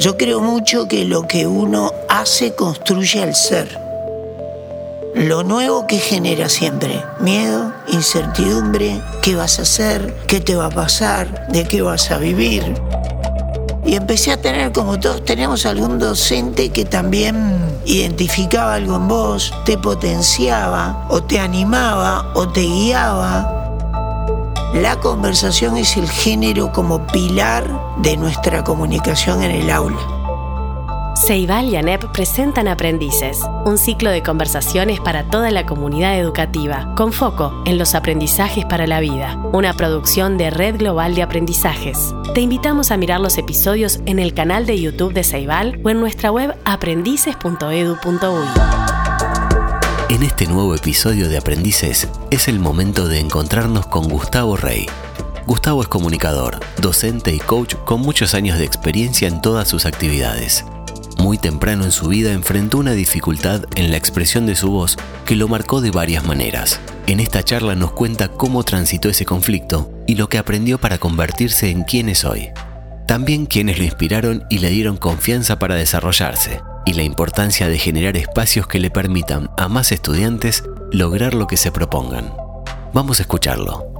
Yo creo mucho que lo que uno hace construye al ser. Lo nuevo que genera siempre, miedo, incertidumbre, qué vas a hacer, qué te va a pasar, de qué vas a vivir. Y empecé a tener, como todos tenemos, algún docente que también identificaba algo en vos, te potenciaba, o te animaba, o te guiaba. La conversación es el género como pilar de nuestra comunicación en el aula. Ceibal y ANEP presentan Aprendices, un ciclo de conversaciones para toda la comunidad educativa, con foco en los aprendizajes para la vida, una producción de Red Global de Aprendizajes. Te invitamos a mirar los episodios en el canal de YouTube de Ceibal o en nuestra web aprendices.edu.uy. En este nuevo episodio de Aprendices es el momento de encontrarnos con Gustavo Rey. Gustavo es comunicador, docente y coach con muchos años de experiencia en todas sus actividades. Muy temprano en su vida enfrentó una dificultad en la expresión de su voz que lo marcó de varias maneras. En esta charla nos cuenta cómo transitó ese conflicto y lo que aprendió para convertirse en quien es hoy. También quienes lo inspiraron y le dieron confianza para desarrollarse, y la importancia de generar espacios que le permitan a más estudiantes lograr lo que se propongan. Vamos a escucharlo.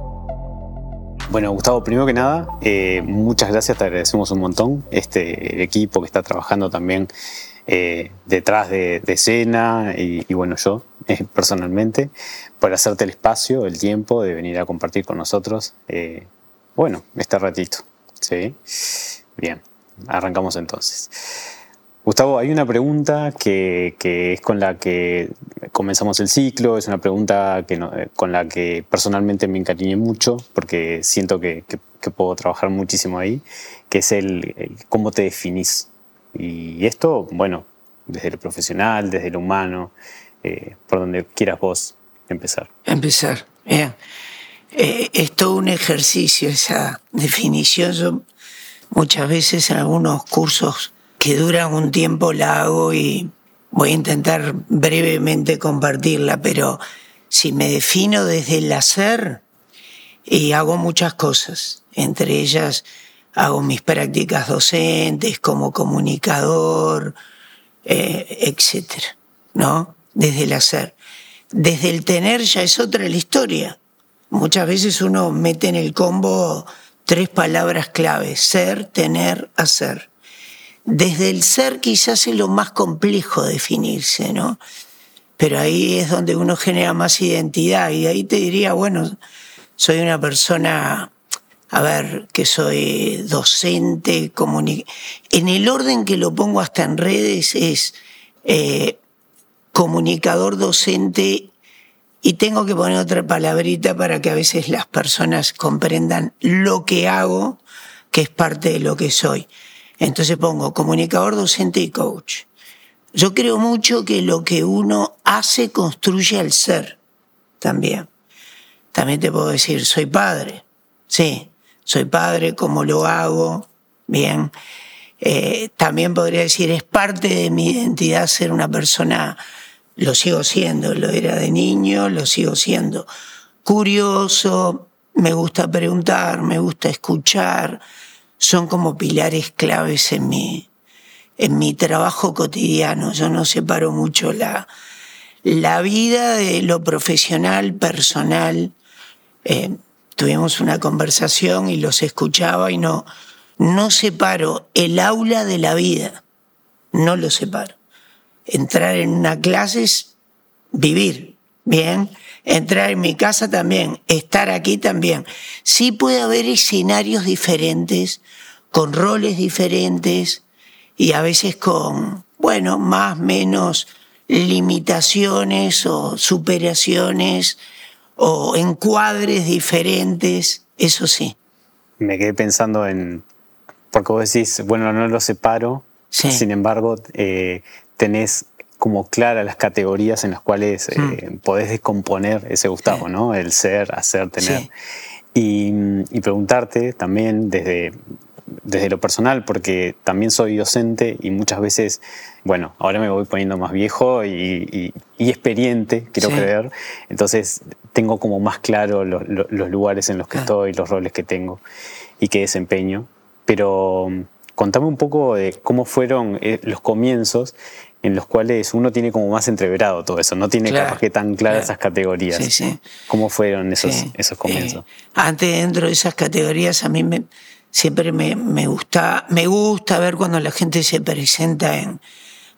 Bueno, Gustavo, primero que nada, eh, muchas gracias, te agradecemos un montón. Este, el equipo que está trabajando también eh, detrás de, escena y, bueno, yo eh, personalmente, por hacerte el espacio, el tiempo de venir a compartir con nosotros, bueno, este ratito. ¿sí? Bien, arrancamos entonces. Gustavo, hay una pregunta que, es con la que comenzamos el ciclo, es una pregunta que con la que personalmente me encariñé mucho porque siento que, puedo trabajar muchísimo ahí, que es el, cómo te definís. Y esto, bueno, desde lo profesional, desde lo humano, eh, por donde quieras vos empezar. Empezar. Eh, es todo un ejercicio esa definición. Yo muchas veces en algunos cursos que dura un tiempo la hago y voy a intentar brevemente compartirla, pero si me defino desde el hacer, y hago muchas cosas, entre ellas hago mis prácticas docentes como comunicador, eh, etcétera, ¿no? Desde el hacer. Desde el tener ya es otra la historia. Muchas veces uno mete en el combo tres palabras claves, ser, tener, hacer desde el ser quizás es lo más complejo definirse, ¿no? Pero ahí es donde uno genera más identidad y ahí te diría, bueno, soy una persona, a ver, que soy docente, en el orden que lo pongo hasta en redes es eh, comunicador docente y tengo que poner otra palabrita para que a veces las personas comprendan lo que hago, que es parte de lo que soy. Entonces pongo comunicador, docente y coach. Yo creo mucho que lo que uno hace construye al ser también. También te puedo decir, soy padre. Sí, soy padre, como lo hago, bien. Eh, también podría decir, es parte de mi identidad ser una persona, lo sigo siendo, lo era de niño, lo sigo siendo. Curioso, me gusta preguntar, me gusta escuchar, son como pilares claves en mi, en mi trabajo cotidiano. Yo no separo mucho la, la vida de lo profesional, personal. Eh, tuvimos una conversación y los escuchaba y no, no separo el aula de la vida. No lo separo. Entrar en una clase es vivir, ¿bien? Entrar en mi casa también, estar aquí también. Sí puede haber escenarios diferentes, con roles diferentes y a veces con, bueno, más, menos limitaciones o superaciones o encuadres diferentes, eso sí. Me quedé pensando en, porque vos decís, bueno, no lo separo, sin embargo, eh, tenés como claras las categorías en las cuales eh, hmm. podés descomponer ese Gustavo, ¿no? El ser, hacer, tener. Y, preguntarte también desde, desde lo personal, porque también soy docente y muchas veces, bueno, ahora me voy poniendo más viejo y, experiente, quiero creer, entonces tengo como más claro los lugares en los que estoy, los roles que tengo y que desempeño, pero contame un poco de cómo fueron eh, los comienzos en los cuales uno tiene como más entreverado todo eso, no tiene capaz que tan claras esas categorías. Sí, sí. ¿Cómo fueron esos, esos comienzos? Eh, antes, dentro de esas categorías, a mí me, siempre me, me, gusta, me gusta ver cuando la gente se presenta en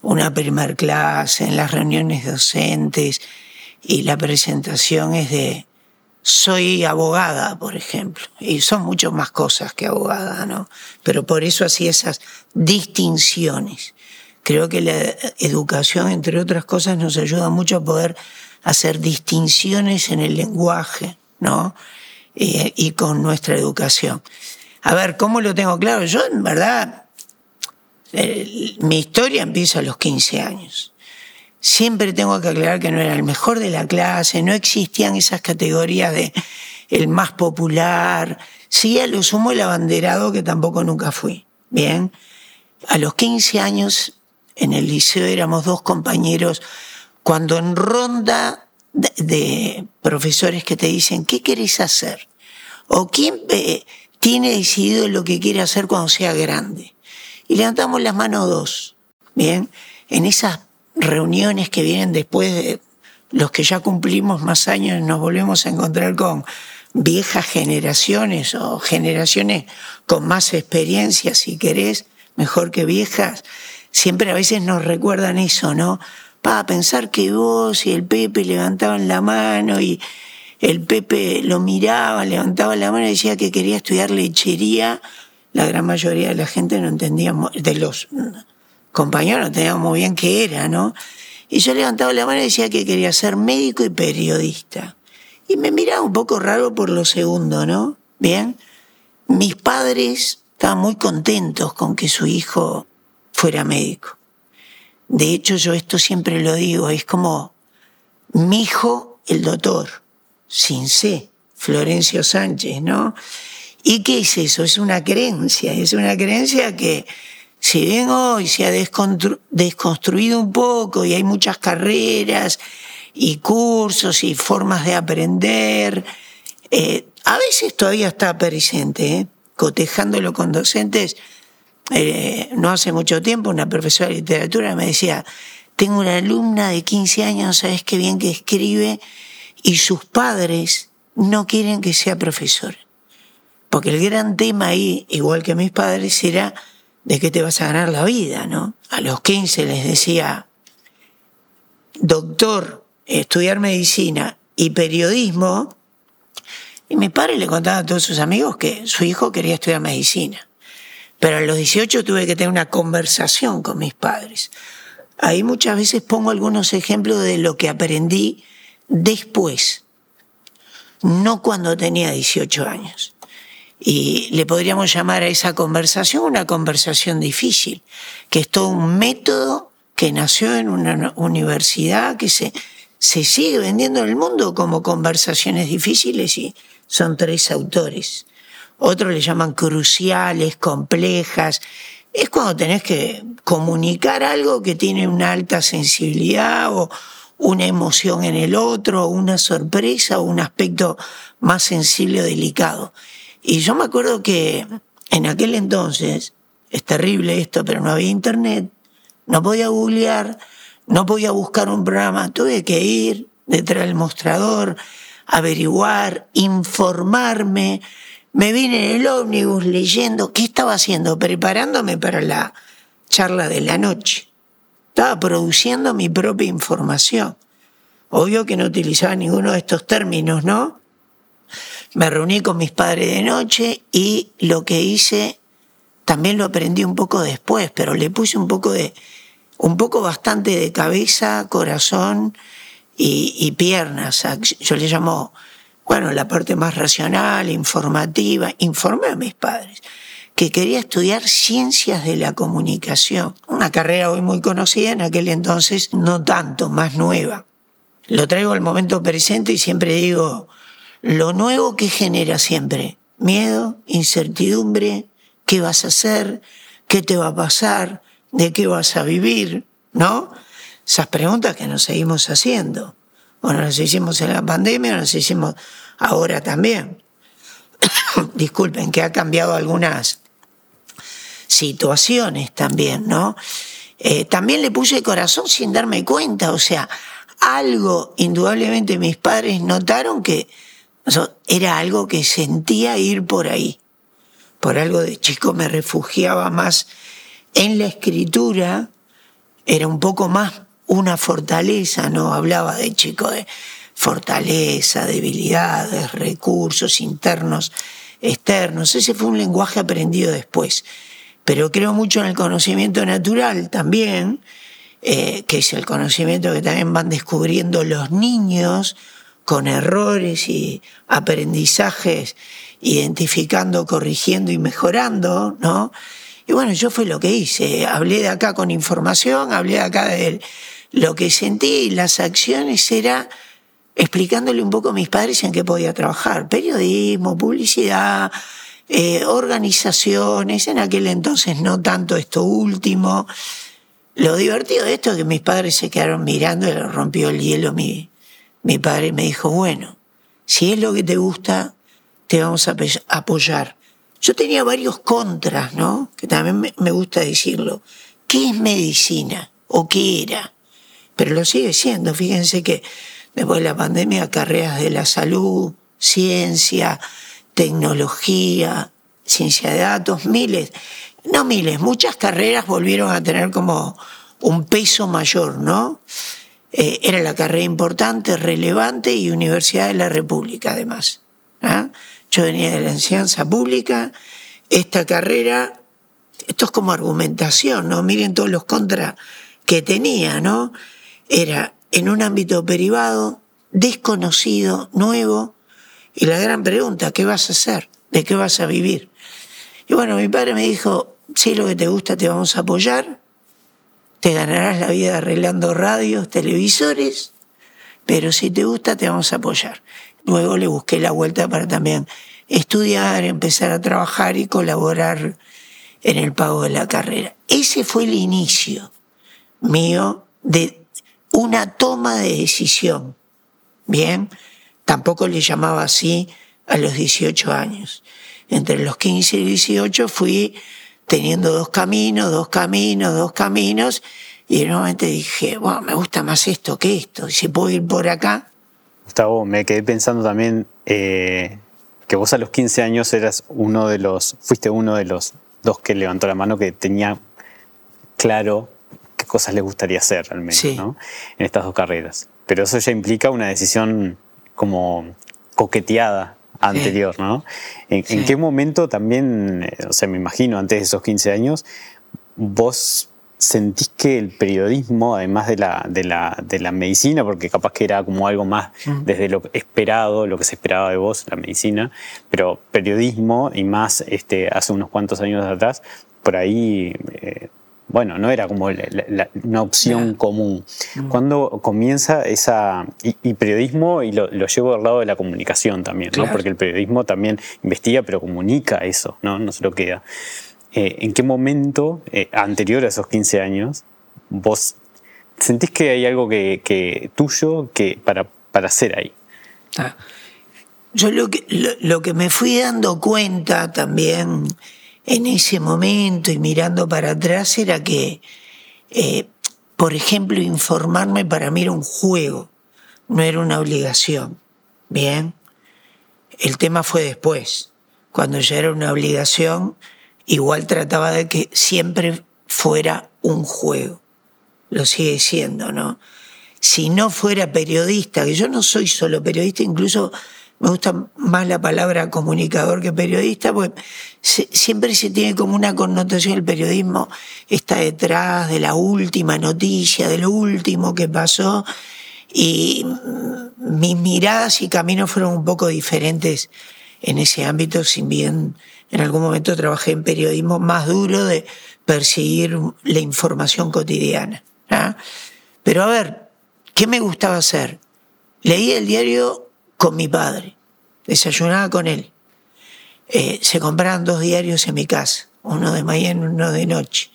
una primer clase, en las reuniones docentes, y la presentación es de soy abogada, por ejemplo, y son mucho más cosas que abogada, ¿no? Pero por eso hacía esas distinciones. Creo que la educación, entre otras cosas, nos ayuda mucho a poder hacer distinciones en el lenguaje, ¿no? y con nuestra educación. A ver, ¿cómo lo tengo claro? Yo, en verdad, mi historia empieza a los 15 años. Siempre tengo que aclarar que no era el mejor de la clase, no existían esas categorías de el más popular. Sí, a lo sumo el abanderado, que tampoco nunca fui. Bien. A los 15 años en el liceo éramos dos compañeros, cuando en ronda de, profesores que te dicen, ¿qué querés hacer? ¿O quién eh, tiene decidido lo que quiere hacer cuando sea grande? Y levantamos las manos dos, ¿bien? En esas reuniones que vienen después de los que ya cumplimos más años, nos volvemos a encontrar con viejas generaciones o generaciones con más experiencia, si querés, mejor que viejas, siempre a veces nos recuerdan eso, ¿no? Para pensar que vos y el Pepe levantaban la mano y el Pepe lo miraba, levantaba la mano y decía que quería estudiar lechería. La gran mayoría de la gente no entendía, de los compañeros no entendíamos muy bien qué era, ¿no? Y yo levantaba la mano y decía que quería ser médico y periodista. Y me miraba un poco raro por lo segundo, ¿no? Bien. Mis padres estaban muy contentos con que su hijo fuera médico. De hecho, yo esto siempre lo digo, es como mi hijo, el doctor, sin C, Florencio Sánchez, ¿no? ¿Y qué es eso? Es una creencia, es una creencia que si bien hoy se ha desconstruido un poco y hay muchas carreras y cursos y formas de aprender, eh, a veces todavía está presente, ¿eh? cotejándolo con docentes, eh, no hace mucho tiempo, una profesora de literatura me decía, tengo una alumna de 15 años, ¿sabes qué bien que escribe? Y sus padres no quieren que sea profesor. Porque el gran tema ahí, igual que mis padres, era de qué te vas a ganar la vida, ¿no? A los 15 les decía, doctor, estudiar medicina y periodismo, y mi padre le contaba a todos sus amigos que su hijo quería estudiar medicina. Pero a los 18 tuve que tener una conversación con mis padres. Ahí muchas veces pongo algunos ejemplos de lo que aprendí después, no cuando tenía 18 años. Y le podríamos llamar a esa conversación una conversación difícil, que es todo un método que nació en una universidad, que se, se sigue vendiendo en el mundo como conversaciones difíciles y son tres autores otros le llaman cruciales, complejas. Es cuando tenés que comunicar algo que tiene una alta sensibilidad o una emoción en el otro, una sorpresa o un aspecto más sensible o delicado. Y yo me acuerdo que en aquel entonces, es terrible esto, pero no había internet, no podía googlear, no podía buscar un programa, tuve que ir detrás del mostrador, averiguar, informarme, me vine en el ómnibus leyendo, ¿qué estaba haciendo? Preparándome para la charla de la noche. Estaba produciendo mi propia información. Obvio que no utilizaba ninguno de estos términos, ¿no? Me reuní con mis padres de noche y lo que hice también lo aprendí un poco después, pero le puse un poco de, un poco bastante de cabeza, corazón y, piernas. Yo le llamo bueno, la parte más racional, informativa, informé a mis padres que quería estudiar ciencias de la comunicación, una carrera hoy muy conocida, en aquel entonces no tanto, más nueva. Lo traigo al momento presente y siempre digo, lo nuevo que genera siempre, miedo, incertidumbre, qué vas a hacer, qué te va a pasar, de qué vas a vivir, ¿no? Esas preguntas que nos seguimos haciendo. Bueno, las hicimos en la pandemia, las hicimos ahora también. Disculpen, que ha cambiado algunas situaciones también, ¿no? Eh, también le puse corazón sin darme cuenta, o sea, algo, indudablemente mis padres notaron que era algo que sentía ir por ahí. Por algo de chico me refugiaba más en la escritura, era un poco más una fortaleza, no hablaba de chico de fortaleza, debilidades, recursos internos, externos. Ese fue un lenguaje aprendido después. Pero creo mucho en el conocimiento natural también, eh, que es el conocimiento que también van descubriendo los niños con errores y aprendizajes, identificando, corrigiendo y mejorando, ¿no? Y bueno, yo fue lo que hice. Hablé de acá con información, hablé de acá de lo que sentí las acciones era explicándole un poco a mis padres en qué podía trabajar. Periodismo, publicidad, eh, organizaciones, en aquel entonces no tanto esto último. Lo divertido de esto es que mis padres se quedaron mirando y le rompió el hielo mi, mi padre me dijo, bueno, si es lo que te gusta, te vamos a apoyar. Yo tenía varios contras, ¿no? Que también me gusta decirlo. ¿Qué es medicina? ¿O qué era? Pero lo sigue siendo. Fíjense que después de la pandemia, carreras de la salud, ciencia, tecnología, ciencia de datos, miles, no miles, muchas carreras volvieron a tener como un peso mayor, ¿no? Eh, era la carrera importante, relevante y Universidad de la República además. ¿ah? Yo venía de la enseñanza pública, esta carrera, esto es como argumentación, ¿no? Miren todos los contras que tenía, ¿no? Era en un ámbito privado, desconocido, nuevo, y la gran pregunta, ¿qué vas a hacer? ¿De qué vas a vivir? Y bueno, mi padre me dijo, si lo que te gusta te vamos a apoyar, te ganarás la vida arreglando radios, televisores, pero si te gusta te vamos a apoyar. Luego le busqué la vuelta para también estudiar, empezar a trabajar y colaborar en el pago de la carrera. Ese fue el inicio mío de una toma de decisión. Bien, Tampoco le llamaba así a los 18 años. Entre los 15 y 18 fui teniendo dos caminos, dos caminos, dos caminos, y nuevamente dije, bueno, me gusta más esto que esto, si puedo ir por acá. Gustavo, me quedé pensando también eh, que vos a los 15 años eras uno de los, fuiste uno de los dos que levantó la mano que tenía claro qué cosas le gustaría hacer al menos, ¿no? En estas dos carreras. Pero eso ya implica una decisión como coqueteada anterior, ¿no? ¿En, qué momento también, eh, o sea, me imagino, antes de esos 15 años, vos sentís que el periodismo, además de la, de la, de la medicina, porque capaz que era como algo más mm. desde lo esperado, lo que se esperaba de vos, la medicina, pero periodismo y más este, hace unos cuantos años atrás, por ahí eh, bueno, no era como una opción común. Mm. Cuando comienza esa, y, periodismo, y lo, llevo al lado de la comunicación también, ¿no? porque el periodismo también investiga, pero comunica eso, no, no se lo queda. Eh, ¿En qué momento, eh, anterior a esos 15 años, vos sentís que hay algo que, tuyo que para, para hacer ahí? Ah. Yo lo que, lo que me fui dando cuenta también en ese momento y mirando para atrás era que, eh, por ejemplo, informarme para mí era un juego, no era una obligación. Bien, el tema fue después. Cuando ya era una obligación, igual trataba de que siempre fuera un juego. Lo sigue siendo, ¿no? Si no fuera periodista, que yo no soy solo periodista, incluso me gusta más la palabra comunicador que periodista, porque siempre se tiene como una connotación, el periodismo está detrás de la última noticia, de lo último que pasó, y mis miradas y caminos fueron un poco diferentes en ese ámbito, si bien en algún momento trabajé en periodismo más duro de perseguir la información cotidiana. ¿ah? Pero a ver, ¿qué me gustaba hacer? Leí el diario con mi padre, desayunaba con él. Eh, se compraban dos diarios en mi casa, uno de mañana y uno de noche.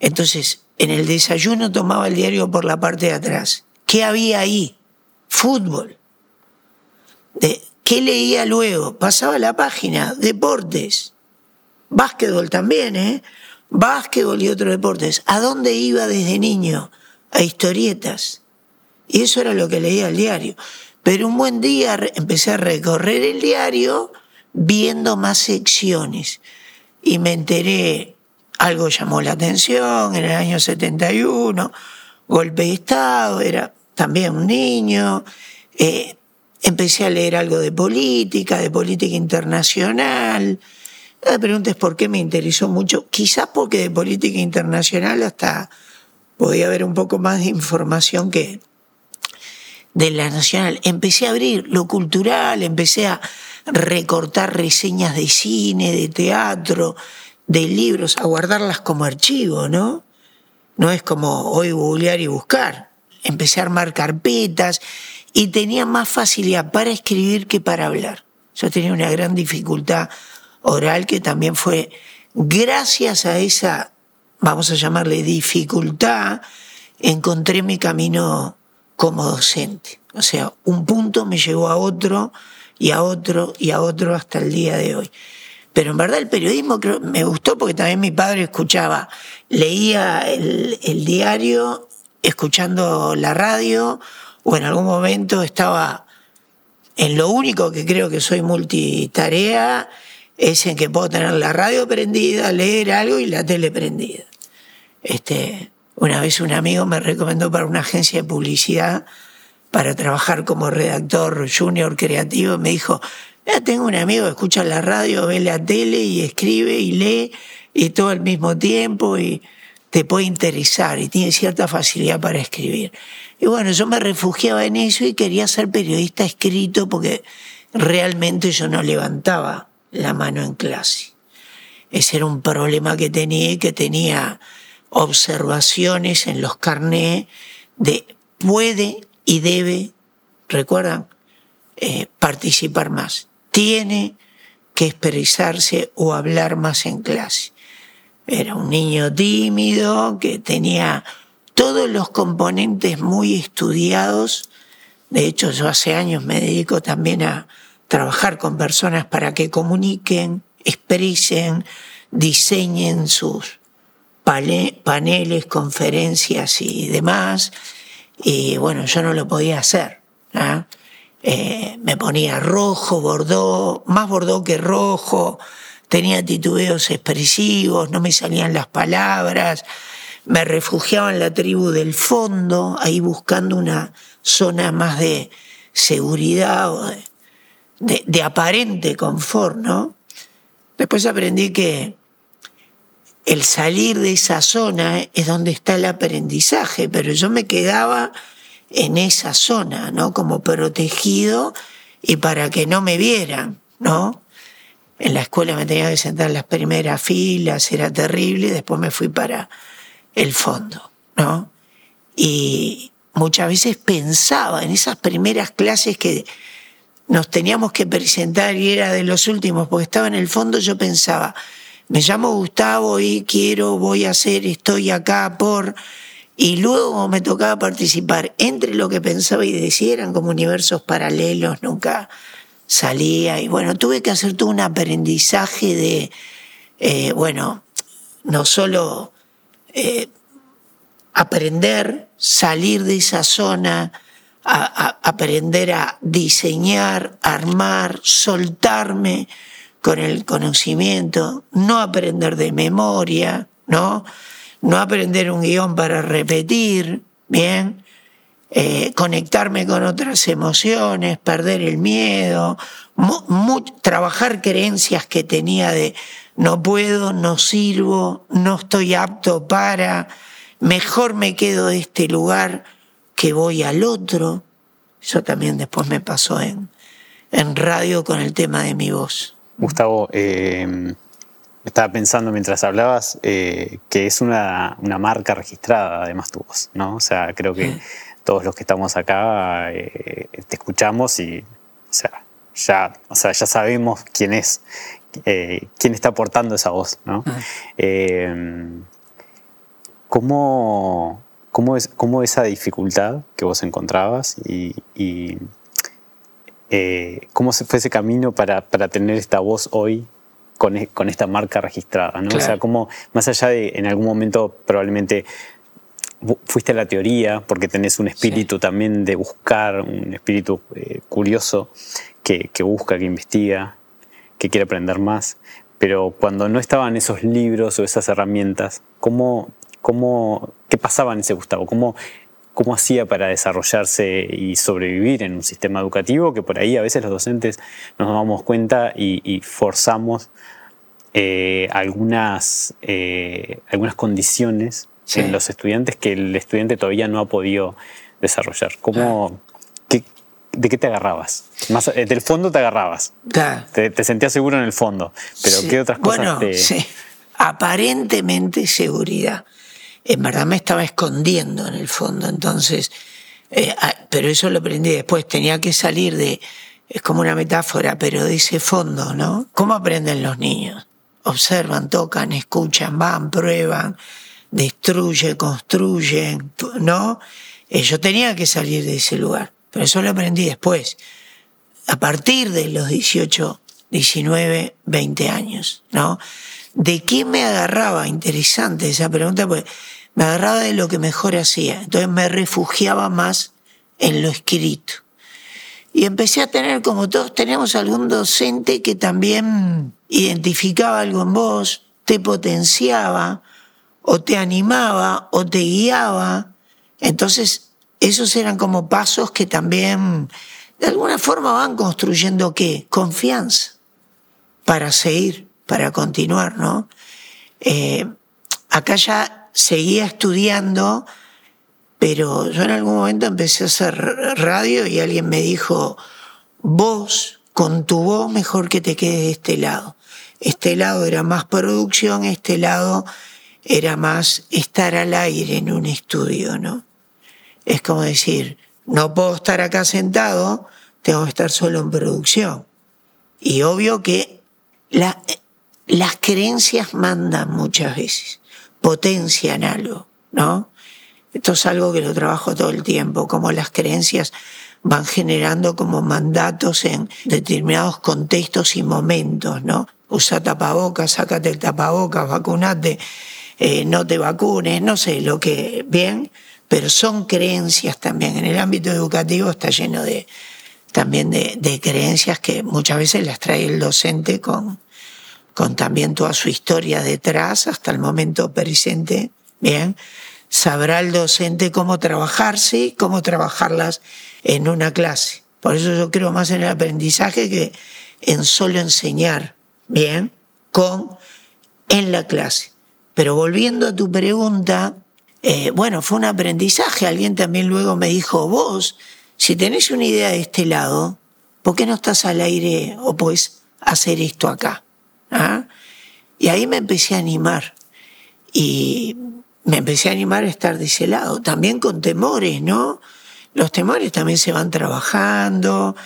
Entonces, en el desayuno tomaba el diario por la parte de atrás. ¿Qué había ahí? Fútbol. De, ¿Qué leía luego? Pasaba la página, deportes, básquetbol también, ¿eh? básquetbol y otros deportes. ¿A dónde iba desde niño? A historietas. Y eso era lo que leía el diario. Pero un buen día empecé a recorrer el diario viendo más secciones. Y me enteré, algo llamó la atención en el año 71, golpe de Estado, era también un niño. Eh, empecé a leer algo de política, de política internacional. No me preguntes por qué me interesó mucho. Quizás porque de política internacional hasta podía haber un poco más de información que de la nacional. Empecé a abrir lo cultural, empecé a recortar reseñas de cine, de teatro, de libros, a guardarlas como archivo, ¿no? No es como hoy googlear y buscar. Empecé a armar carpetas y tenía más facilidad para escribir que para hablar. Yo tenía una gran dificultad oral que también fue gracias a esa, vamos a llamarle dificultad, encontré mi camino como docente. O sea, un punto me llevó a otro y a otro y a otro hasta el día de hoy. Pero en verdad el periodismo me gustó porque también mi padre escuchaba, leía el, el diario escuchando la radio o en algún momento estaba en lo único que creo que soy multitarea es en que puedo tener la radio prendida, leer algo y la tele prendida. Este, una vez un amigo me recomendó para una agencia de publicidad para trabajar como redactor junior creativo. Me dijo, ya tengo un amigo que escucha la radio, ve la tele y escribe y lee y todo al mismo tiempo y te puede interesar y tiene cierta facilidad para escribir. Y bueno, yo me refugiaba en eso y quería ser periodista escrito porque realmente yo no levantaba la mano en clase. Ese era un problema que tenía y que tenía observaciones en los carnés de puede y debe, recuerdan, eh, participar más. Tiene que expresarse o hablar más en clase. Era un niño tímido que tenía todos los componentes muy estudiados. De hecho, yo hace años me dedico también a, trabajar con personas para que comuniquen, expresen, diseñen sus paneles, conferencias y demás. Y bueno, yo no lo podía hacer. Eh, me ponía rojo, bordó, más bordó que rojo, tenía titubeos expresivos, no me salían las palabras, me refugiaba en la tribu del fondo, ahí buscando una zona más de seguridad o de, de, aparente confort, ¿no? Después aprendí que el salir de esa zona es donde está el aprendizaje, pero yo me quedaba en esa zona, ¿no? Como protegido y para que no me vieran, ¿no? En la escuela me tenía que sentar en las primeras filas, era terrible, y después me fui para el fondo, ¿no? Y muchas veces pensaba en esas primeras clases que nos teníamos que presentar y era de los últimos, porque estaba en el fondo, yo pensaba, me llamo Gustavo y quiero, voy a hacer, estoy acá por... Y luego me tocaba participar entre lo que pensaba y decía, eran como universos paralelos, nunca salía. Y bueno, tuve que hacer todo un aprendizaje de, eh, bueno, no solo eh, aprender, salir de esa zona, a, aprender a diseñar, armar, soltarme con el conocimiento, no aprender de memoria, ¿no? No aprender un guion para repetir, ¿bien? Eh, conectarme con otras emociones, perder el miedo, trabajar creencias que tenía de no puedo, no sirvo, no estoy apto para, mejor me quedo de este lugar que voy al otro. Eso también después me pasó en, en radio con el tema de mi voz. Gustavo, eh, estaba pensando mientras hablabas eh, que es una, una, marca registrada, además tu voz, ¿no? O sea, creo que todos los que estamos acá eh, te escuchamos y, o sea, ya, o sea, ya sabemos quién es, eh, quién está aportando esa voz, ¿no? ¿Cómo, ¿Cómo, es, cómo esa dificultad que vos encontrabas y, eh, cómo se fue ese camino para, para, tener esta voz hoy con, e, con esta marca registrada, ¿no? O sea, más allá de en algún momento probablemente fuiste a la teoría porque tenés un espíritu también de buscar, un espíritu eh, curioso que, que, busca, que investiga, que quiere aprender más. Pero cuando no estaban esos libros o esas herramientas, ¿cómo, cómo, ¿qué pasaba en ese Gustavo? ¿Cómo, ¿Cómo hacía para desarrollarse y sobrevivir en un sistema educativo que por ahí a veces los docentes nos damos cuenta y, forzamos eh, algunas, eh, algunas condiciones en los estudiantes que el estudiante todavía no ha podido desarrollar. ¿Cómo, ¿De qué te agarrabas? Más, eh, del fondo te agarrabas. Te, sentías seguro en el fondo. Pero ¿qué otras cosas bueno, te.? Sí. Aparentemente seguridad. En verdad me estaba escondiendo en el fondo. Entonces, eh, ah, pero eso lo aprendí después. Tenía que salir de. Es como una metáfora, pero de ese fondo, ¿no? ¿Cómo aprenden los niños? Observan, tocan, escuchan, van, prueban destruye, construye, ¿no? Eh, yo tenía que salir de ese lugar, pero eso lo aprendí después, a partir de los 18, 19, 20 años, ¿no? ¿De qué me agarraba? Interesante esa pregunta, porque me agarraba de lo que mejor hacía, entonces me refugiaba más en lo escrito. Y empecé a tener, como todos tenemos, algún docente que también identificaba algo en vos, te potenciaba, o te animaba o te guiaba. Entonces, esos eran como pasos que también de alguna forma van construyendo qué? Confianza para seguir, para continuar, ¿no? Eh, acá ya seguía estudiando, pero yo en algún momento empecé a hacer radio y alguien me dijo, vos, con tu voz, mejor que te quedes de este lado. Este lado era más producción, este lado era más estar al aire en un estudio, ¿no? Es como decir, no puedo estar acá sentado, tengo que estar solo en producción. Y obvio que las creencias mandan muchas veces, potencian algo, ¿no? Esto es algo que lo trabajo todo el tiempo, como las creencias van generando como mandatos en determinados contextos y momentos, ¿no? Usa tapabocas, sácate el tapabocas, vacunate. Eh, no te vacunes, no sé, lo que, bien, pero son creencias también. En el ámbito educativo está lleno de, también de, creencias que muchas veces las trae el docente con, con también toda su historia detrás hasta el momento presente, bien. Sabrá el docente cómo trabajarse, cómo trabajarlas en una clase. Por eso yo creo más en el aprendizaje que en solo enseñar, bien, con en la clase. Pero volviendo a tu pregunta, eh, bueno, fue un aprendizaje. Alguien también luego me dijo, vos, si tenés una idea de este lado, ¿por qué no estás al aire o puedes hacer esto acá? ¿Ah? Y ahí me empecé a animar. Y me empecé a animar a estar de ese lado, también con temores, ¿no? Los temores también se van trabajando,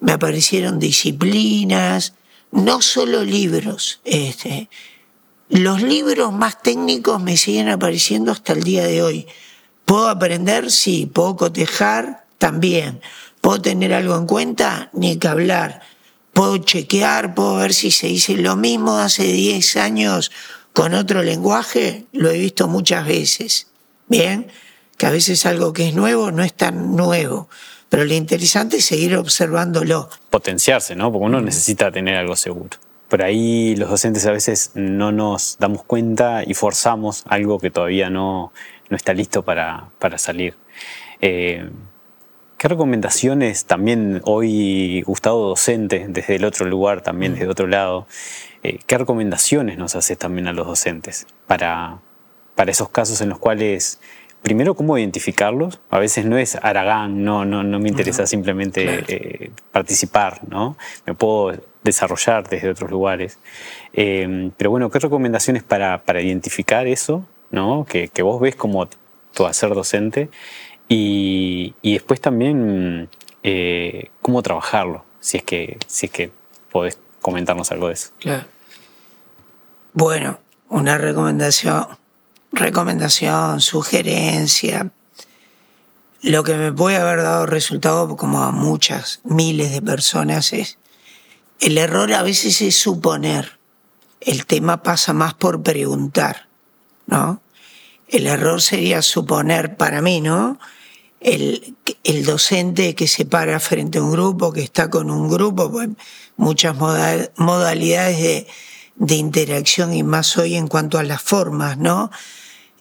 me aparecieron disciplinas, no solo libros, este, los libros más técnicos me siguen apareciendo hasta el día de hoy. ¿Puedo aprender? Sí. ¿Puedo cotejar? También. ¿Puedo tener algo en cuenta? Ni que hablar. ¿Puedo chequear? ¿Puedo ver si se dice lo mismo hace 10 años con otro lenguaje? Lo he visto muchas veces. Bien, que a veces algo que es nuevo no es tan nuevo. Pero lo interesante es seguir observándolo. Potenciarse, ¿no? Porque uno necesita tener algo seguro por ahí los docentes a veces no nos damos cuenta y forzamos algo que todavía no, no está listo para, para salir. Eh, ¿Qué recomendaciones también hoy, Gustavo docente, desde el otro lugar, también desde otro lado, eh, qué recomendaciones nos haces también a los docentes para, para esos casos en los cuales primero cómo identificarlos. A veces no es Aragán, no, no, no me interesa simplemente eh, participar, ¿no? Me puedo desarrollar desde otros lugares. Eh, pero bueno, ¿qué recomendaciones para, para identificar eso, ¿no? Que, que, vos ves como tu hacer docente y, y después también eh, cómo trabajarlo, si es, que, si es que podés comentarnos algo de eso. Claro. Bueno, una recomendación recomendación, sugerencia, lo que me puede haber dado resultado, como a muchas, miles de personas, es el error a veces es suponer. el tema pasa más por preguntar, ¿no? El error sería suponer para mí, ¿no? El, docente que se para frente a un grupo, que está con un grupo, pues muchas modalidades de, de, interacción y más hoy en cuanto a las formas, ¿no?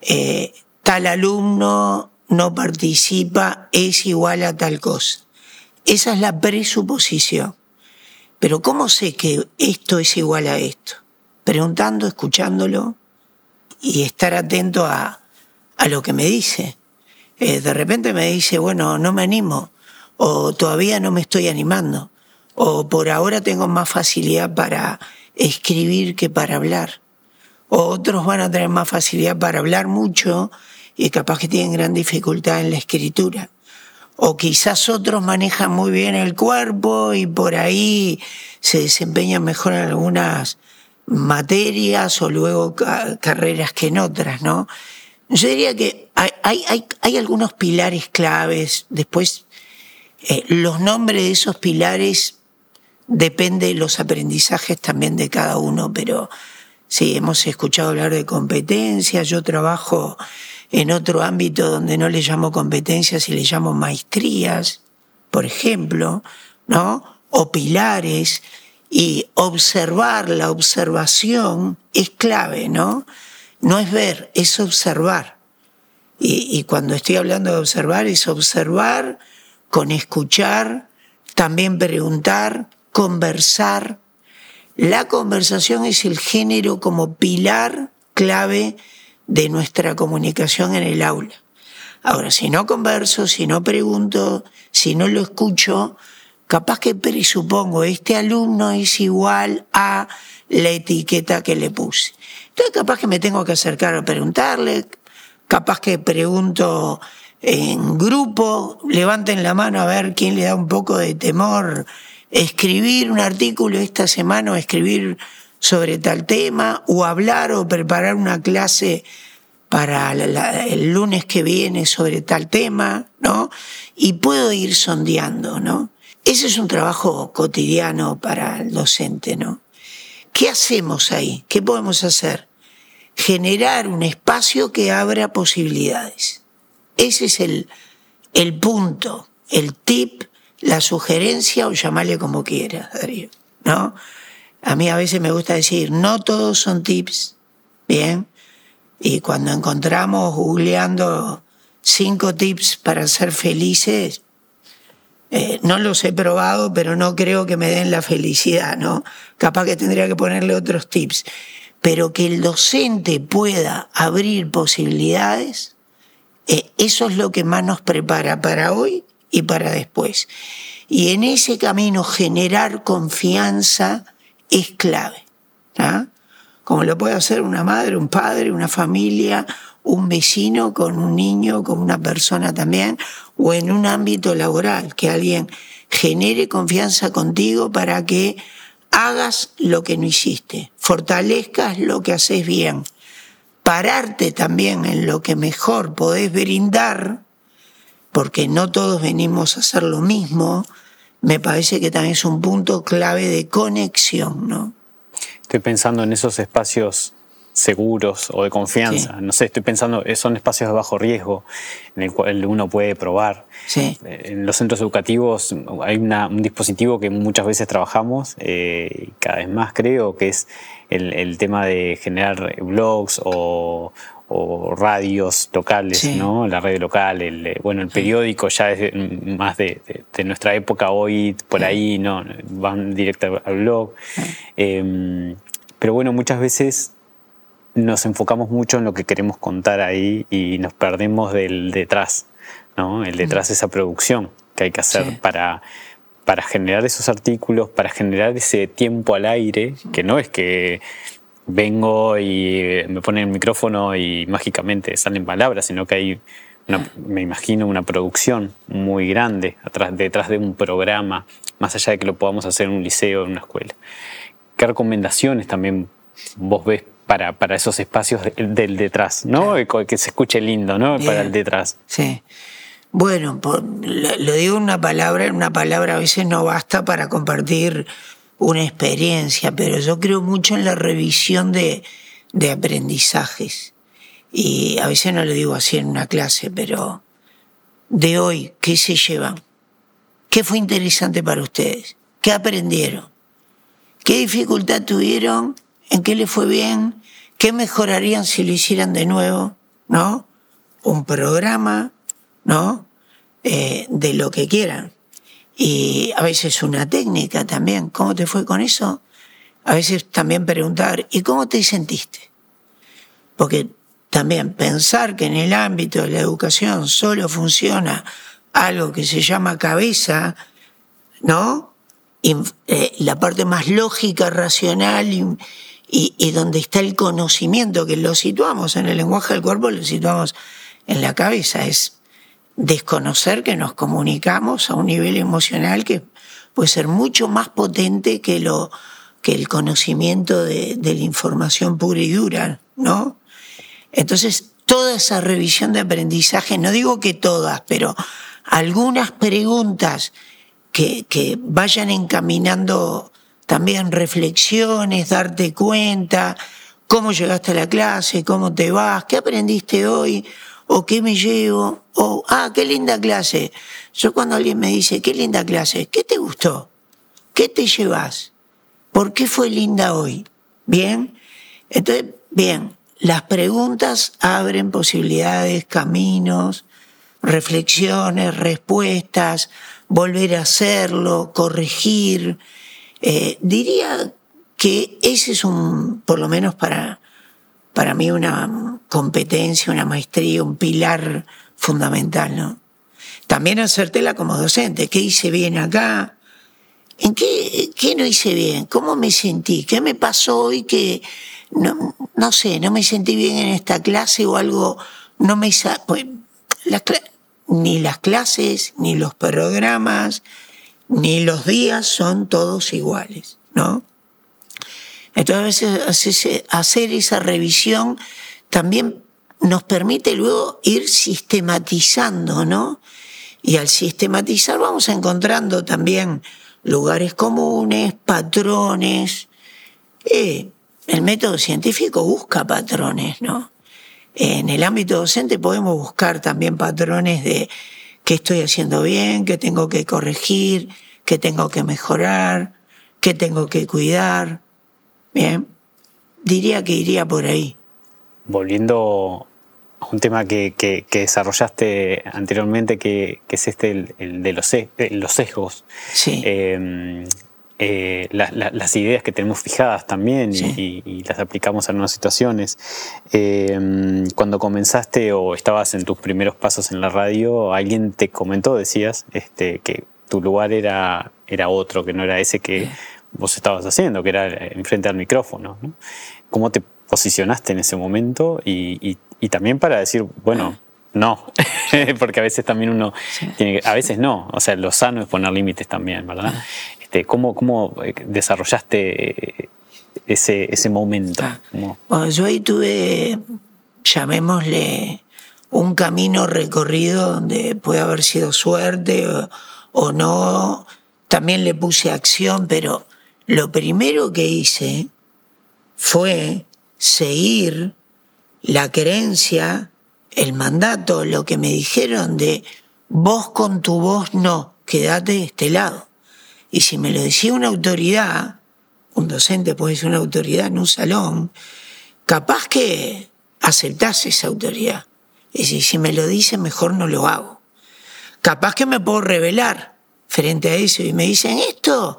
Eh, tal alumno no participa es igual a tal cosa. Esa es la presuposición. Pero ¿cómo sé que esto es igual a esto? Preguntando, escuchándolo y estar atento a, a lo que me dice. Eh, de repente me dice, bueno, no me animo, o todavía no me estoy animando, o por ahora tengo más facilidad para escribir que para hablar. O otros van a tener más facilidad para hablar mucho y capaz que tienen gran dificultad en la escritura. O quizás otros manejan muy bien el cuerpo y por ahí se desempeñan mejor en algunas materias o luego carreras que en otras, ¿no? Yo diría que hay, hay, hay algunos pilares claves, después eh, los nombres de esos pilares depende de los aprendizajes también de cada uno, pero sí, hemos escuchado hablar de competencias, yo trabajo en otro ámbito donde no le llamo competencias y le llamo maestrías, por ejemplo, ¿no? O pilares, y observar, la observación es clave, ¿no? No es ver, es observar. Y, cuando estoy hablando de observar, es observar con escuchar, también preguntar, conversar. La conversación es el género como pilar clave de nuestra comunicación en el aula. Ahora, si no converso, si no pregunto, si no lo escucho, capaz que presupongo, este alumno es igual a la etiqueta que le puse. Entonces, capaz que me tengo que acercar a preguntarle, capaz que pregunto en grupo, levanten la mano a ver quién le da un poco de temor escribir un artículo esta semana o escribir sobre tal tema, o hablar o preparar una clase para el lunes que viene sobre tal tema, ¿no? Y puedo ir sondeando, ¿no? Ese es un trabajo cotidiano para el docente, ¿no? ¿Qué hacemos ahí? ¿Qué podemos hacer? Generar un espacio que abra posibilidades. Ese es el, el punto, el tip, la sugerencia o llamarle como quieras, Darío, ¿no? A mí a veces me gusta decir, no todos son tips, ¿bien? Y cuando encontramos googleando cinco tips para ser felices, eh, no los he probado, pero no creo que me den la felicidad, ¿no? Capaz que tendría que ponerle otros tips. Pero que el docente pueda abrir posibilidades, eh, eso es lo que más nos prepara para hoy y para después. Y en ese camino generar confianza es clave. ¿ah? Como lo puede hacer una madre, un padre, una familia, un vecino con un niño, con una persona también, o en un ámbito laboral, que alguien genere confianza contigo para que hagas lo que no hiciste, fortalezcas lo que haces bien, pararte también en lo que mejor podés brindar, porque no todos venimos a hacer lo mismo, me parece que también es un punto clave de conexión, ¿no? Estoy pensando en esos espacios seguros o de confianza. No sé, estoy pensando, son espacios de bajo riesgo en el cual uno puede probar. Sí. Eh, en los centros educativos hay un dispositivo que muchas veces trabajamos, eh, cada vez más creo, que es el, tema de generar blogs o, radios locales, ¿no? La radio local, el, eh, bueno, el periódico ya es más de, nuestra época hoy, por ahí, ¿no? Van directo al blog. Em, pero bueno, muchas veces nos enfocamos mucho en lo que queremos contar ahí y nos perdemos del detrás, ¿no? El detrás de esa producción que hay que hacer para, para generar esos artículos, para generar ese tiempo al aire, que no es que vengo y me ponen el micrófono y mágicamente salen palabras, sino que hay, me imagino, una producción muy grande atrás, detrás de un programa, más allá de que lo podamos hacer en un liceo o en una escuela. ¿Qué recomendaciones también vos ves para, para esos espacios del detrás, ¿no? Que se escuche lindo, ¿no? Para el detrás. Sí. Bueno, lo digo una palabra, una palabra a veces no basta para compartir una experiencia, pero yo creo mucho en la revisión de, de aprendizajes. Y a veces no lo digo así en una clase, pero de hoy, ¿qué se llevan? ¿Qué fue interesante para ustedes? ¿Qué aprendieron? ¿Qué dificultad tuvieron? ¿En qué les fue bien? ¿Qué mejorarían si lo hicieran de nuevo? ¿No? Un programa, ¿no? Eh, de lo que quieran. Y a veces una técnica también. ¿Cómo te fue con eso? A veces también preguntar, ¿y cómo te sentiste? Porque también pensar que en el ámbito de la educación solo funciona algo que se llama cabeza, ¿no? Eh, la parte más lógica, racional y, y, donde está el conocimiento, que lo situamos en el lenguaje del cuerpo, lo situamos en la cabeza, es desconocer que nos comunicamos a un nivel emocional que puede ser mucho más potente que, lo, que el conocimiento de, de la información pura y dura, ¿no? Entonces, toda esa revisión de aprendizaje, no digo que todas, pero algunas preguntas que, que vayan encaminando también reflexiones, darte cuenta, cómo llegaste a la clase, cómo te vas, qué aprendiste hoy, o qué me llevo, o, ah, qué linda clase. Yo cuando alguien me dice, qué linda clase, ¿qué te gustó? ¿Qué te llevas? ¿Por qué fue linda hoy? ¿Bien? Entonces, bien, las preguntas abren posibilidades, caminos, reflexiones, respuestas, volver a hacerlo, corregir. Eh, diría que ese es un, por lo menos para, para mí, una competencia, una maestría, un pilar fundamental, ¿no? También hacértela como docente. ¿Qué hice bien acá? ¿En qué, qué no hice bien? ¿Cómo me sentí? ¿Qué me pasó hoy que no, no sé, no me sentí bien en esta clase o algo, no me pues, ni las clases, ni los programas, ni los días son todos iguales, ¿no? Entonces, hacer esa revisión también nos permite luego ir sistematizando, ¿no? Y al sistematizar vamos encontrando también lugares comunes, patrones, eh, el método científico busca patrones, ¿no? En el ámbito docente podemos buscar también patrones de qué estoy haciendo bien, qué tengo que corregir, qué tengo que mejorar, qué tengo que cuidar. Bien, diría que iría por ahí. Volviendo a un tema que, que, desarrollaste anteriormente, que, es este, el, de los, los sesgos. Sí. Eh, eh, las ideas que tenemos fijadas también y, las aplicamos a nuevas situaciones. Eh, cuando comenzaste o estabas en tus primeros pasos en la radio, alguien te comentó, decías, este, que tu lugar era, era otro, que no era ese que vos estabas haciendo, que era enfrente al micrófono. ¿Cómo te posicionaste en ese momento? Y, y también para decir, bueno, no, porque a veces también uno tiene que, a veces no, o sea, lo sano es poner límites también, ¿verdad? Este, ¿cómo, ¿Cómo eh, desarrollaste ese, ese momento? Ah. Bueno, yo ahí tuve, llamémosle, un camino recorrido donde puede haber sido suerte o, o no. También le puse acción, pero lo primero que hice fue seguir la creencia el mandato, lo que me dijeron de vos con tu voz no, quédate de este lado. Y si me lo decía una autoridad, un docente puede ser una autoridad en un salón, capaz que aceptase esa autoridad. Y si, si me lo dice, mejor no lo hago. Capaz que me puedo revelar frente a eso y me dicen esto,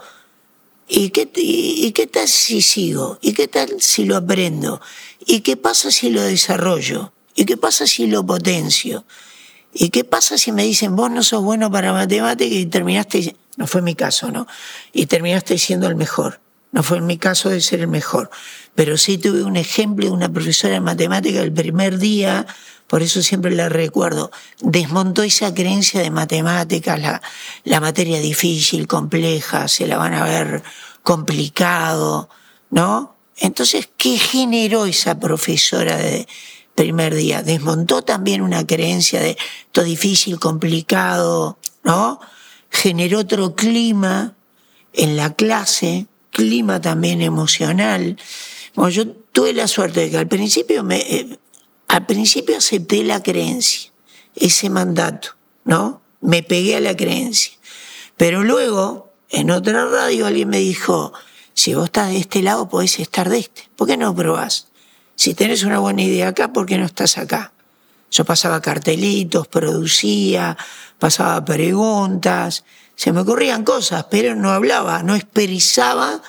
¿y qué, y qué tal si sigo? ¿Y qué tal si lo aprendo? ¿Y qué pasa si lo desarrollo? ¿Y qué pasa si lo potencio? ¿Y qué pasa si me dicen, vos no sos bueno para matemáticas y terminaste, no fue mi caso, ¿no? Y terminaste siendo el mejor. No fue mi caso de ser el mejor. Pero sí tuve un ejemplo de una profesora de matemáticas el primer día, por eso siempre la recuerdo, desmontó esa creencia de matemáticas, la, la materia difícil, compleja, se la van a ver complicado, ¿no? Entonces, ¿qué generó esa profesora de, primer día. Desmontó también una creencia de todo difícil, complicado, ¿no? Generó otro clima en la clase clima también emocional. Bueno, yo tuve la suerte de que al principio me, eh, al principio acepté la creencia, ese mandato, ¿no? Me pegué a la creencia. Pero luego, en otra radio, alguien me dijo, si vos estás de este lado, podés estar de este. ¿Por qué no probás? Si tenés una buena idea acá, ¿por qué no estás acá? Yo pasaba cartelitos, producía, pasaba preguntas, se me ocurrían cosas, pero no hablaba, no expresaba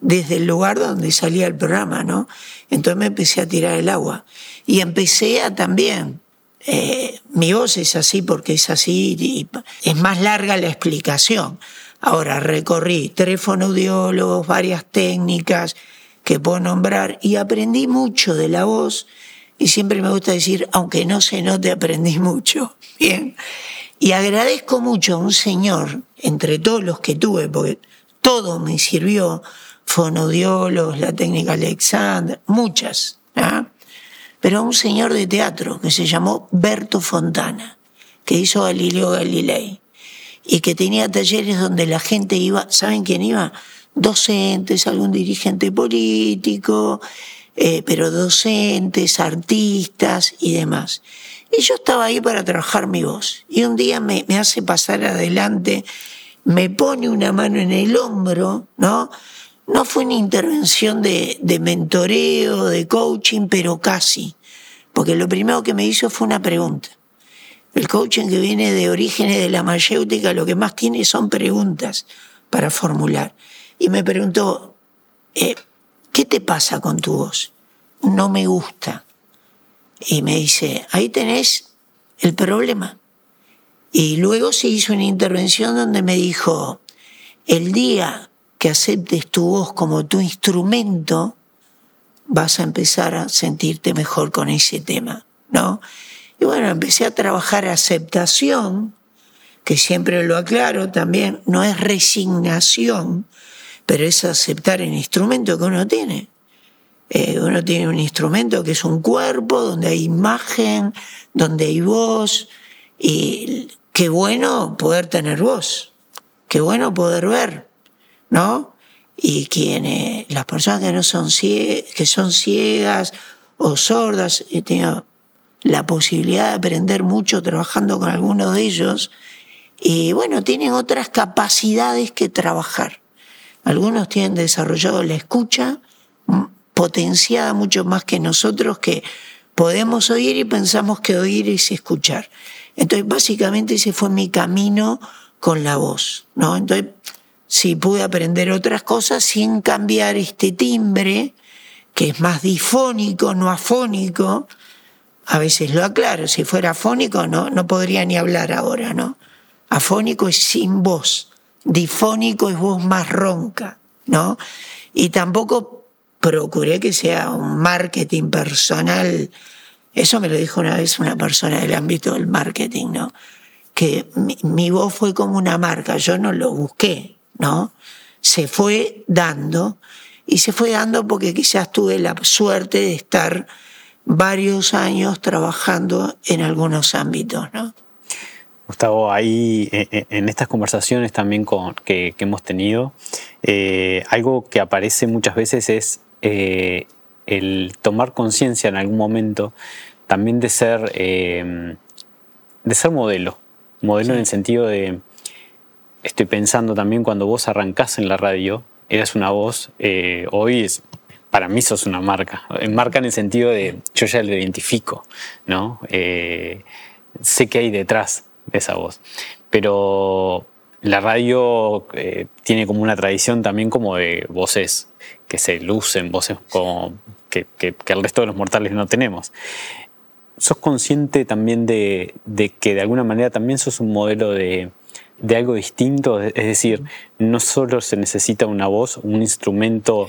desde el lugar donde salía el programa, ¿no? Entonces me empecé a tirar el agua. Y empecé a también, eh, mi voz es así porque es así, y es más larga la explicación. Ahora recorrí tres fonoaudiólogos, varias técnicas que puedo nombrar y aprendí mucho de la voz y siempre me gusta decir, aunque no se note, aprendí mucho. Bien. Y agradezco mucho a un señor, entre todos los que tuve, porque todo me sirvió, fonodiólogos, la técnica Alexander, muchas, ¿ah? pero a un señor de teatro que se llamó Berto Fontana, que hizo Galileo Galilei, y que tenía talleres donde la gente iba, ¿saben quién iba? Docentes, algún dirigente político, eh, pero docentes, artistas y demás. Y yo estaba ahí para trabajar mi voz. Y un día me, me hace pasar adelante, me pone una mano en el hombro, ¿no? No fue una intervención de, de mentoreo, de coaching, pero casi. Porque lo primero que me hizo fue una pregunta. El coaching que viene de orígenes de la mayéutica lo que más tiene son preguntas para formular. Y me preguntó, eh, ¿qué te pasa con tu voz? No me gusta. Y me dice, ahí tenés el problema. Y luego se hizo una intervención donde me dijo, el día que aceptes tu voz como tu instrumento, vas a empezar a sentirte mejor con ese tema, ¿no? Y bueno, empecé a trabajar aceptación, que siempre lo aclaro también, no es resignación, pero es aceptar el instrumento que uno tiene. Eh, uno tiene un instrumento que es un cuerpo, donde hay imagen, donde hay voz, y qué bueno poder tener voz, qué bueno poder ver, ¿no? Y quienes, las personas que no son ciegas, que son ciegas o sordas, he tenido la posibilidad de aprender mucho trabajando con algunos de ellos, y bueno, tienen otras capacidades que trabajar. Algunos tienen desarrollado la escucha potenciada mucho más que nosotros que podemos oír y pensamos que oír es escuchar. Entonces, básicamente ese fue mi camino con la voz, ¿no? Entonces, si pude aprender otras cosas sin cambiar este timbre, que es más difónico, no afónico. A veces lo aclaro, si fuera afónico no, no podría ni hablar ahora, ¿no? Afónico es sin voz, difónico es voz más ronca, ¿no? Y tampoco procuré que sea un marketing personal. Eso me lo dijo una vez una persona del ámbito del marketing, ¿no? Que mi, voz fue como una marca, yo no lo busqué, ¿no? Se fue dando y se fue dando porque quizás tuve la suerte de estar varios años trabajando en algunos ámbitos, ¿no? Gustavo, ahí en estas conversaciones también con, que, que hemos tenido, eh, algo que aparece muchas veces es eh, el tomar conciencia en algún momento también de ser, eh, de ser modelo, modelo en el sentido de estoy pensando también cuando vos arrancás en la radio, eras una voz, eh, hoy es, para mí sos una marca. Marca en el sentido de yo ya lo identifico, ¿no? Eh, sé que hay detrás de esa voz. Pero la radio eh, tiene como una tradición también como de voces que se lucen, voces como que, que, que el resto de los mortales no tenemos. ¿Sos consciente también de, de que de alguna manera también sos un modelo de, de algo distinto, es decir, no solo se necesita una voz, un instrumento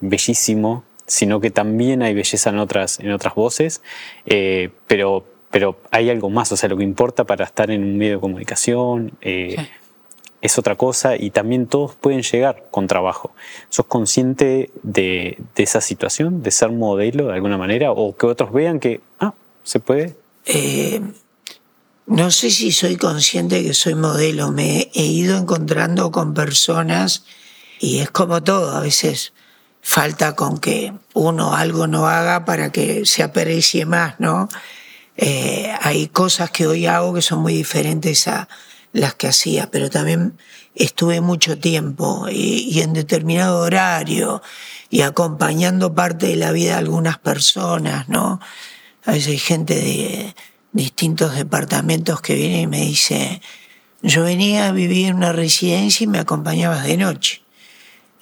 bellísimo, sino que también hay belleza en otras, en otras voces, eh, pero, pero hay algo más, o sea, lo que importa para estar en un medio de comunicación eh, sí. es otra cosa y también todos pueden llegar con trabajo. ¿Sos consciente de, de, esa situación, de ser modelo de alguna manera, o que otros vean que, ah, se puede? Eh, no sé si soy consciente de que soy modelo, me he ido encontrando con personas Y es como todo, a veces falta con que uno algo no haga para que se aprecie más, ¿no? Eh, hay cosas que hoy hago que son muy diferentes a las que hacía, pero también estuve mucho tiempo y, y, en determinado horario y acompañando parte de la vida de algunas personas, ¿no? A veces hay gente de distintos departamentos que viene y me dice, yo venía a vivir en una residencia y me acompañabas de noche.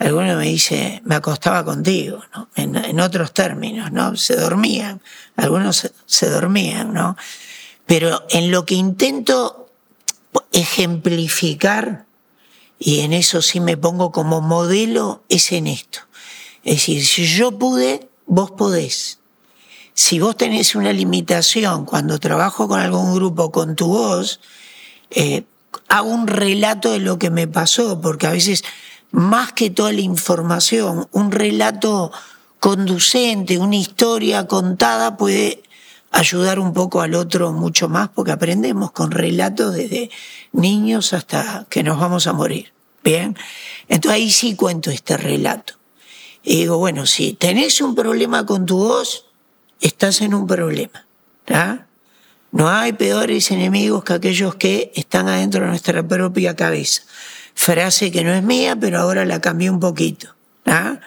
Alguno me dice, me acostaba contigo, ¿no? en, otros términos, ¿no? Se dormían, algunos se, se dormían, ¿no? Pero en lo que intento ejemplificar, y en eso sí me pongo como modelo, es en esto. Es decir, si yo pude, vos podés. Si vos tenés una limitación cuando trabajo con algún grupo con tu voz, eh, hago un relato de lo que me pasó, porque a veces más que toda la información, un relato conducente, una historia contada puede ayudar un poco al otro mucho más porque aprendemos con relatos desde niños hasta que nos vamos a morir. Bien, entonces ahí sí cuento este relato. Y digo, bueno, si tenés un problema con tu voz, estás en un problema. No hay peores enemigos que aquellos que están adentro de nuestra propia cabeza frase que no es mía, pero ahora la cambié un poquito. ¿ah?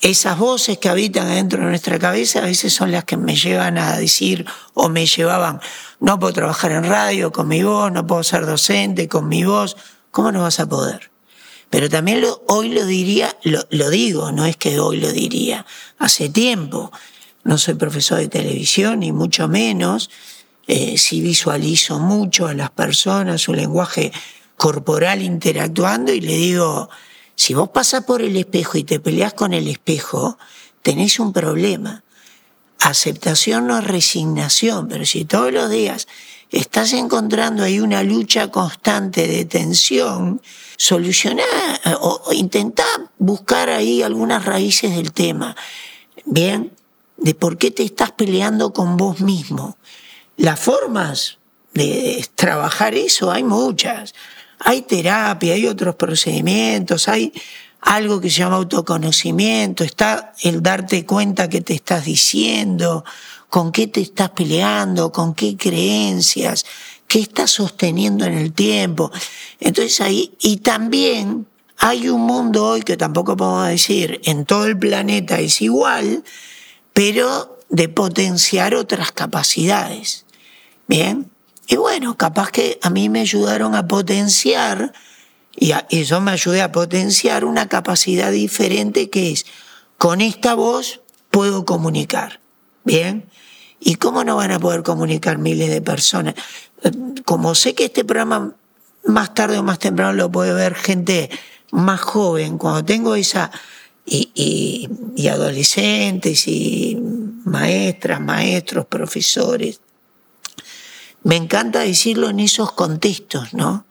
Esas voces que habitan dentro de nuestra cabeza a veces son las que me llevan a decir o me llevaban, no puedo trabajar en radio con mi voz, no puedo ser docente con mi voz, ¿cómo no vas a poder? Pero también hoy lo diría, lo, digo, no es que hoy lo diría, hace tiempo. No soy profesor de televisión, ni mucho menos. Eh, sí visualizo mucho a las personas, su lenguaje corporal interactuando y le digo, si vos pasas por el espejo y te peleas con el espejo, tenés un problema. Aceptación no es resignación, pero si todos los días estás encontrando ahí una lucha constante de tensión, solucioná o, o intentá buscar ahí algunas raíces del tema. Bien, de por qué te estás peleando con vos mismo. Las formas de trabajar eso hay muchas. Hay terapia, hay otros procedimientos, hay algo que se llama autoconocimiento, está el darte cuenta que te estás diciendo, con qué te estás peleando, con qué creencias, qué estás sosteniendo en el tiempo. Entonces ahí, y también hay un mundo hoy que tampoco podemos decir en todo el planeta es igual, pero de potenciar otras capacidades. Bien, y bueno, capaz que a mí me ayudaron a potenciar, y, a, y yo me ayudé a potenciar una capacidad diferente que es, con esta voz puedo comunicar. Bien. ¿Y cómo no van a poder comunicar miles de personas? Como sé que este programa más tarde o más temprano lo puede ver gente más joven, cuando tengo esa, y, y, y adolescentes y maestras, maestros, profesores, me encanta decirlo en esos contextos, ¿no?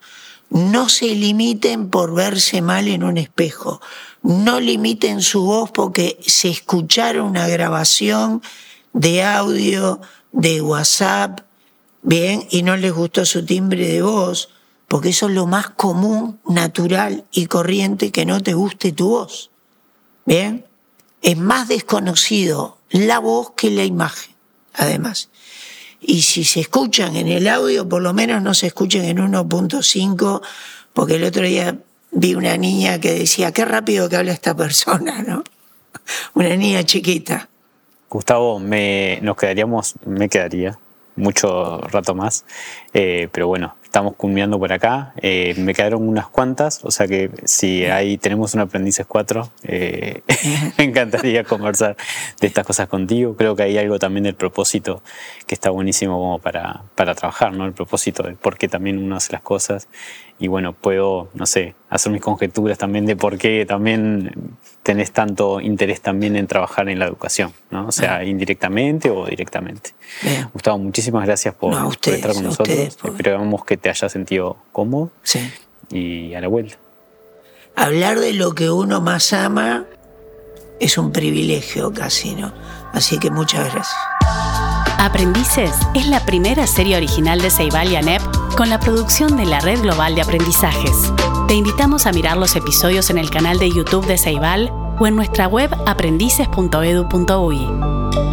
No se limiten por verse mal en un espejo. No limiten su voz porque se escucharon una grabación de audio, de WhatsApp, bien, y no les gustó su timbre de voz, porque eso es lo más común, natural y corriente que no te guste tu voz. Bien, es más desconocido la voz que la imagen, además y si se escuchan en el audio, por lo menos no se escuchen en 1.5, porque el otro día vi una niña que decía, qué rápido que habla esta persona, ¿no? Una niña chiquita. Gustavo, me, nos quedaríamos, me quedaría mucho rato más, eh, pero bueno, estamos culminando por acá. Eh, me quedaron unas cuantas, o sea que si ahí tenemos un aprendices 4, eh, me encantaría conversar de estas cosas contigo. Creo que hay algo también del propósito que está buenísimo como para, para trabajar, ¿no? El propósito de por qué también uno hace las cosas. Y bueno, puedo, no sé, hacer mis conjeturas también de por qué también tenés tanto interés también en trabajar en la educación, ¿no? O sea, indirectamente o directamente. Bien. Gustavo, muchísimas gracias por, No, a ustedes, por estar con nosotros. por- Esperamos que te hayas sentido cómodo Sí. y a la vuelta. Hablar de lo que uno más ama es un privilegio casi, ¿no? Así que muchas gracias. Aprendices es la primera serie original de Ceibal y ANEP con la producción de la Red Global de Aprendizajes. Te invitamos a mirar los episodios en el canal de YouTube de Ceibal o en nuestra web aprendices.edu.ui.